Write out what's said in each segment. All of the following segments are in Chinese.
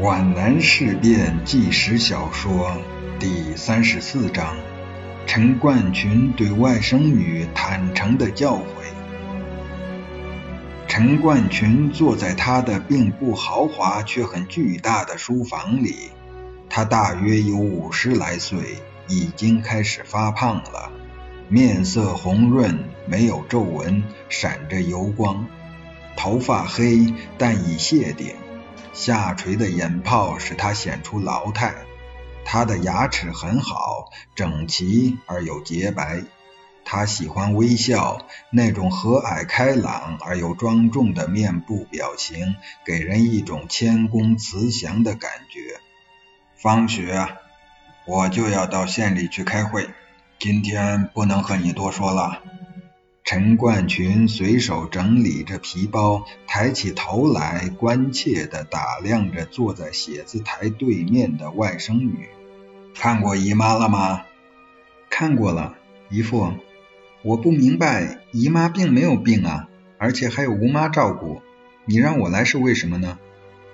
皖南事变纪实小说第三十四章：陈冠群对外甥女坦诚的教诲。陈冠群坐在他的并不豪华却很巨大的书房里，他大约有五十来岁，已经开始发胖了，面色红润，没有皱纹，闪着油光，头发黑但已谢顶。下垂的眼泡使他显出老态，他的牙齿很好，整齐而又洁白。他喜欢微笑，那种和蔼开朗而又庄重的面部表情，给人一种谦恭慈祥的感觉。方学，我就要到县里去开会，今天不能和你多说了。陈冠群随手整理着皮包，抬起头来，关切地打量着坐在写字台对面的外甥女。看过姨妈了吗？看过了，姨父。我不明白，姨妈并没有病啊，而且还有吴妈照顾。你让我来是为什么呢？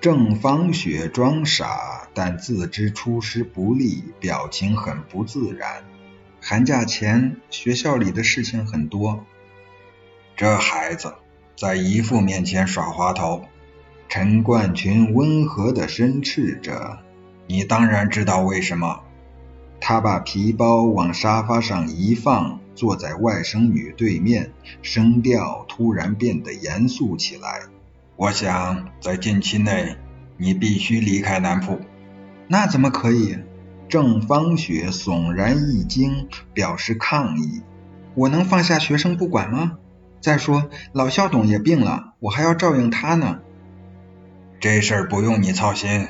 郑芳雪装傻，但自知出师不利，表情很不自然。寒假前学校里的事情很多。这孩子在姨父面前耍滑头，陈冠群温和地申斥着：“你当然知道为什么。”他把皮包往沙发上一放，坐在外甥女对面，声调突然变得严肃起来：“我想在近期内，你必须离开南浦。”那怎么可以？郑芳雪悚然一惊，表示抗议：“我能放下学生不管吗？”再说，老校董也病了，我还要照应他呢。这事儿不用你操心，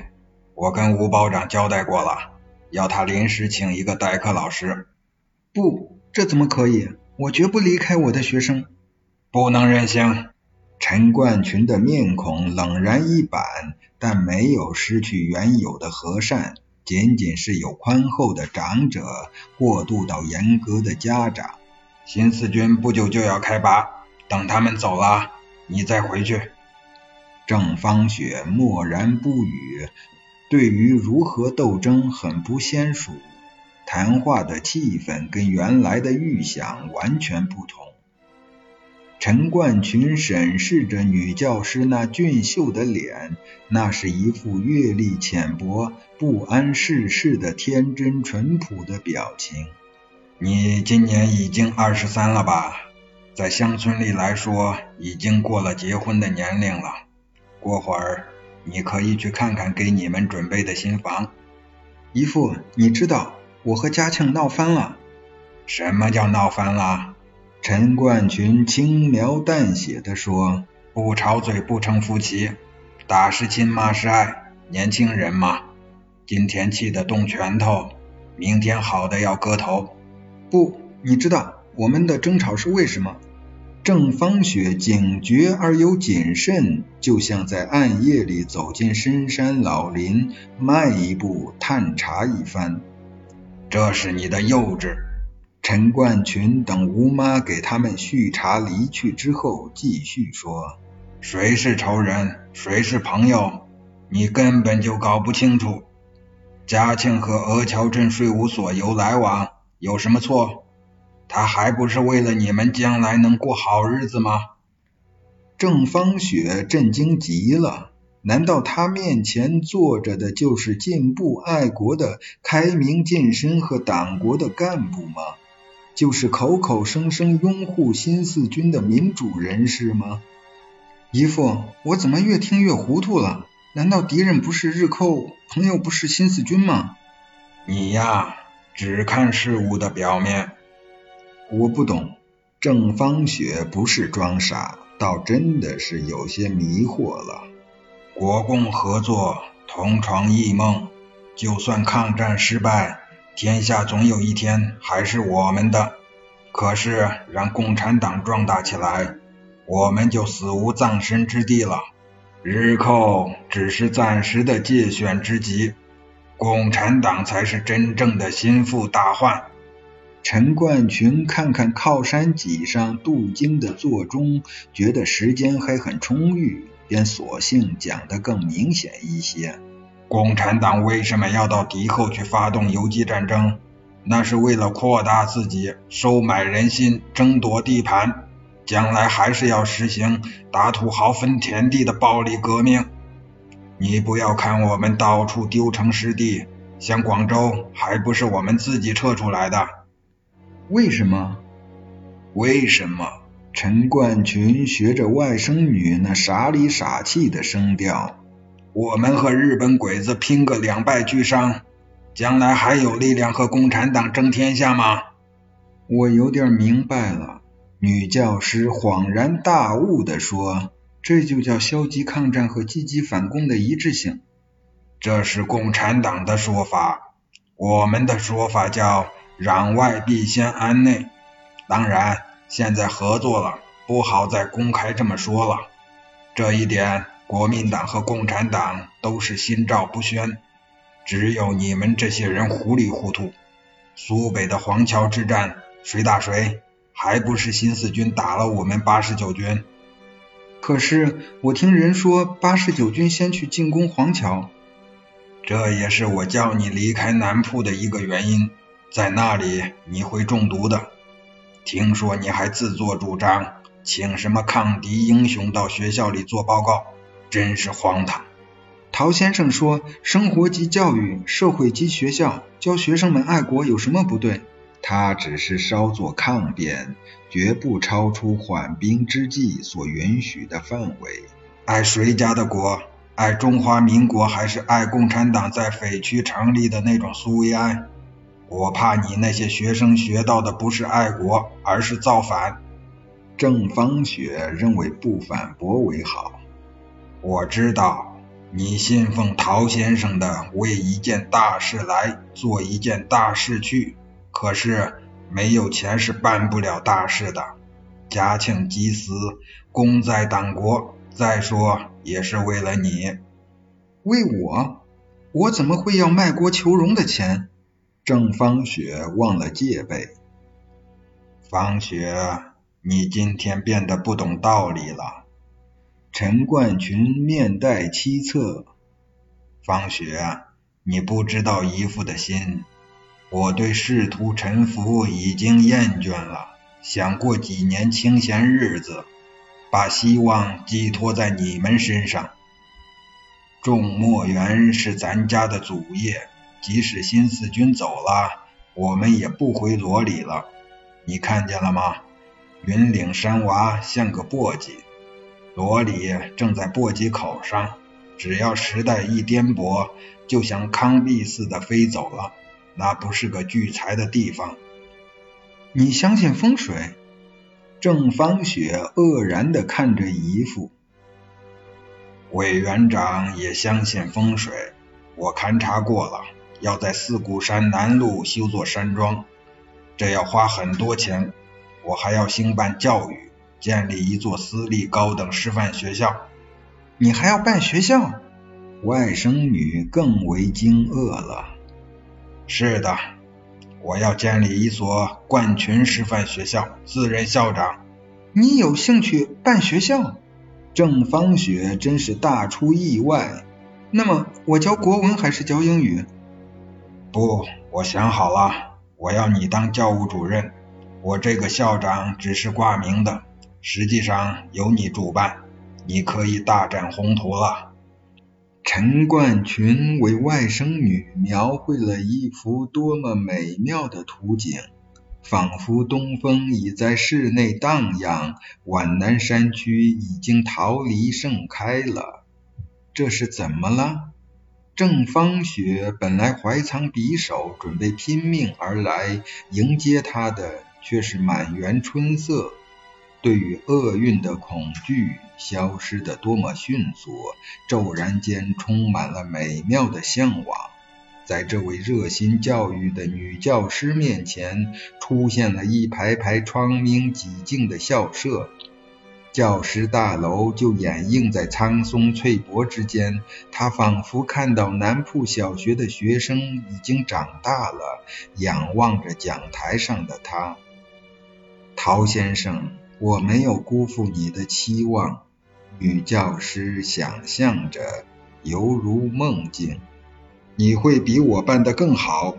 我跟吴保长交代过了，要他临时请一个代课老师。不，这怎么可以？我绝不离开我的学生。不能任性。陈冠群的面孔冷然一板，但没有失去原有的和善，仅仅是有宽厚的长者过渡到严格的家长。新四军不久就要开拔。等他们走了，你再回去。郑芳雪默然不语，对于如何斗争很不娴熟。谈话的气氛跟原来的预想完全不同。陈冠群审视着女教师那俊秀的脸，那是一副阅历浅薄、不谙世事的天真淳朴的表情。你今年已经二十三了吧？在乡村里来说，已经过了结婚的年龄了。过会儿你可以去看看给你们准备的新房。姨父，你知道我和嘉庆闹翻了。什么叫闹翻了？陈冠群轻描淡写的说：“不吵嘴不成夫妻，打是亲骂是爱，年轻人嘛。今天气得动拳头，明天好的要割头。不，你知道我们的争吵是为什么？”郑芳雪警觉而又谨慎，就像在暗夜里走进深山老林，迈一步探查一番。这是你的幼稚。陈冠群等吴妈给他们续茶离去之后，继续说：“谁是仇人，谁是朋友，你根本就搞不清楚。嘉庆和鹅桥镇税务所有来往，有什么错？”他还不是为了你们将来能过好日子吗？郑芳雪震惊极了，难道他面前坐着的就是进步爱国的开明健身和党国的干部吗？就是口口声声拥护新四军的民主人士吗？姨父，我怎么越听越糊涂了？难道敌人不是日寇，朋友不是新四军吗？你呀，只看事物的表面。我不懂，郑芳雪不是装傻，倒真的是有些迷惑了。国共合作，同床异梦，就算抗战失败，天下总有一天还是我们的。可是让共产党壮大起来，我们就死无葬身之地了。日寇只是暂时的借选之机，共产党才是真正的心腹大患。陈冠群看看靠山脊上镀金的座钟，觉得时间还很充裕，便索性讲得更明显一些。共产党为什么要到敌后去发动游击战争？那是为了扩大自己，收买人心，争夺地盘，将来还是要实行打土豪分田地的暴力革命。你不要看我们到处丢城失地，像广州还不是我们自己撤出来的？为什么？为什么？陈冠群学着外甥女那傻里傻气的声调。我们和日本鬼子拼个两败俱伤，将来还有力量和共产党争天下吗？我有点明白了。女教师恍然大悟地说：“这就叫消极抗战和积极反攻的一致性。这是共产党的说法，我们的说法叫攘外必先安内。当然，现在合作了，不好再公开这么说了。这一点。”国民党和共产党都是心照不宣，只有你们这些人糊里糊涂。苏北的黄桥之战谁打谁？还不是新四军打了我们八十九军？可是我听人说八十九军先去进攻黄桥，这也是我叫你离开南铺的一个原因。在那里你会中毒的。听说你还自作主张请什么抗敌英雄到学校里做报告。真是荒唐！陶先生说：“生活即教育，社会即学校，教学生们爱国有什么不对？”他只是稍作抗辩，绝不超出缓兵之计所允许的范围。爱谁家的国？爱中华民国，还是爱共产党在匪区成立的那种苏维埃？我怕你那些学生学到的不是爱国，而是造反。郑芳雪认为不反驳为好。我知道你信奉陶先生的为一件大事来做一件大事去，可是没有钱是办不了大事的。嘉庆急死，功在党国，再说也是为了你。为我？我怎么会要卖国求荣的钱？郑芳雪忘了戒备。芳雪，你今天变得不懂道理了。陈冠群面带凄恻，方雪，你不知道姨父的心。我对仕途沉浮已经厌倦了，想过几年清闲日子，把希望寄托在你们身上。种墨园是咱家的祖业，即使新四军走了，我们也不回罗里了。你看见了吗？云岭山娃像个簸箕。罗里正在簸箕口上，只要时代一颠簸，就像康碧似的飞走了。那不是个聚财的地方。你相信风水？郑芳雪愕然地看着姨父。委员长也相信风水。我勘察过了，要在四谷山南路修座山庄，这要花很多钱。我还要兴办教育。建立一座私立高等师范学校，你还要办学校？外甥女更为惊愕了。是的，我要建立一所冠群师范学校，自任校长。你有兴趣办学校？郑芳雪真是大出意外。那么我教国文还是教英语？不，我想好了，我要你当教务主任，我这个校长只是挂名的。实际上由你主办，你可以大展宏图了。陈冠群为外甥女描绘了一幅多么美妙的图景，仿佛东风已在室内荡漾，皖南山区已经桃李盛开了。这是怎么了？郑芳雪本来怀藏匕首，准备拼命而来，迎接他的却是满园春色。对于厄运的恐惧消失得多么迅速，骤然间充满了美妙的向往。在这位热心教育的女教师面前，出现了一排排窗明几净的校舍，教师大楼就掩映在苍松翠柏之间。他仿佛看到南铺小学的学生已经长大了，仰望着讲台上的他，陶先生。我没有辜负你的期望，女教师想象着，犹如梦境。你会比我办得更好。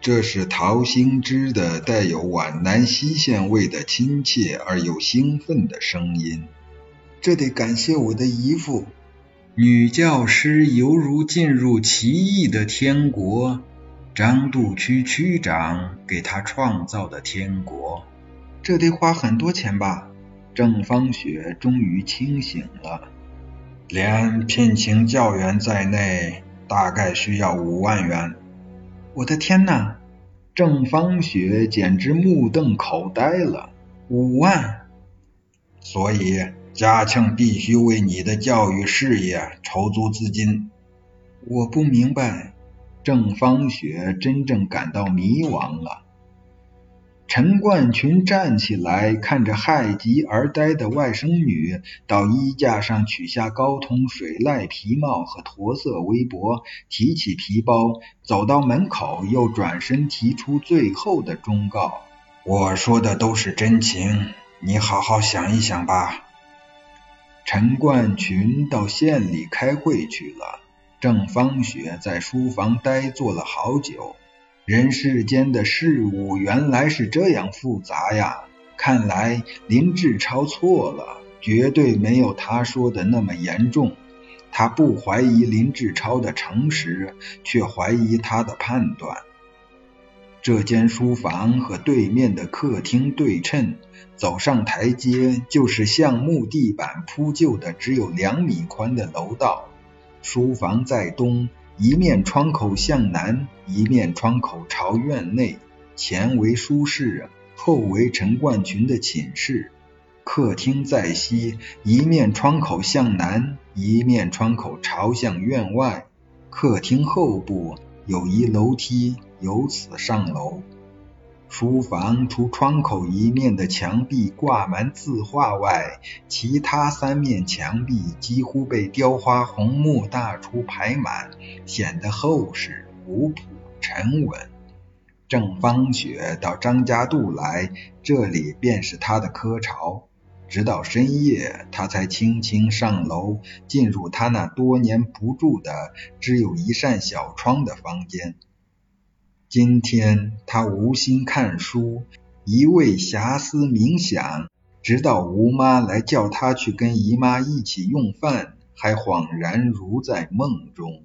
这是陶行知的带有皖南西县味的亲切而又兴奋的声音。这得感谢我的姨父。女教师犹如进入奇异的天国，张渡区区长给他创造的天国。这得花很多钱吧？郑芳雪终于清醒了。连聘请教员在内，大概需要五万元。我的天哪！郑芳雪简直目瞪口呆了。五万！所以。嘉庆必须为你的教育事业筹足资金。我不明白。郑芳雪真正感到迷惘了。陈冠群站起来，看着害极而呆的外甥女，到衣架上取下高筒水濑皮帽和驼色围脖，提起皮包，走到门口，又转身提出最后的忠告：“我说的都是真情，你好好想一想吧。”陈冠群到县里开会去了，郑芳雪在书房呆坐了好久。人世间的事物原来是这样复杂呀！看来林志超错了，绝对没有他说的那么严重。他不怀疑林志超的诚实，却怀疑他的判断。这间书房和对面的客厅对称，走上台阶就是橡木地板铺就的只有两米宽的楼道。书房在东，一面窗口向南，一面窗口朝院内，前为书室，后为陈冠群的寝室。客厅在西，一面窗口向南，一面窗口朝向院外。客厅后部有一楼梯。由此上楼，书房除窗口一面的墙壁挂满字画外，其他三面墙壁几乎被雕花红木大橱排满，显得厚实、古朴、沉稳。郑芳雪到张家渡来，这里便是她的科巢。直到深夜，他才轻轻上楼，进入他那多年不住的、只有一扇小窗的房间。今天他无心看书，一味遐思冥想，直到吴妈来叫他去跟姨妈一起用饭，还恍然如在梦中。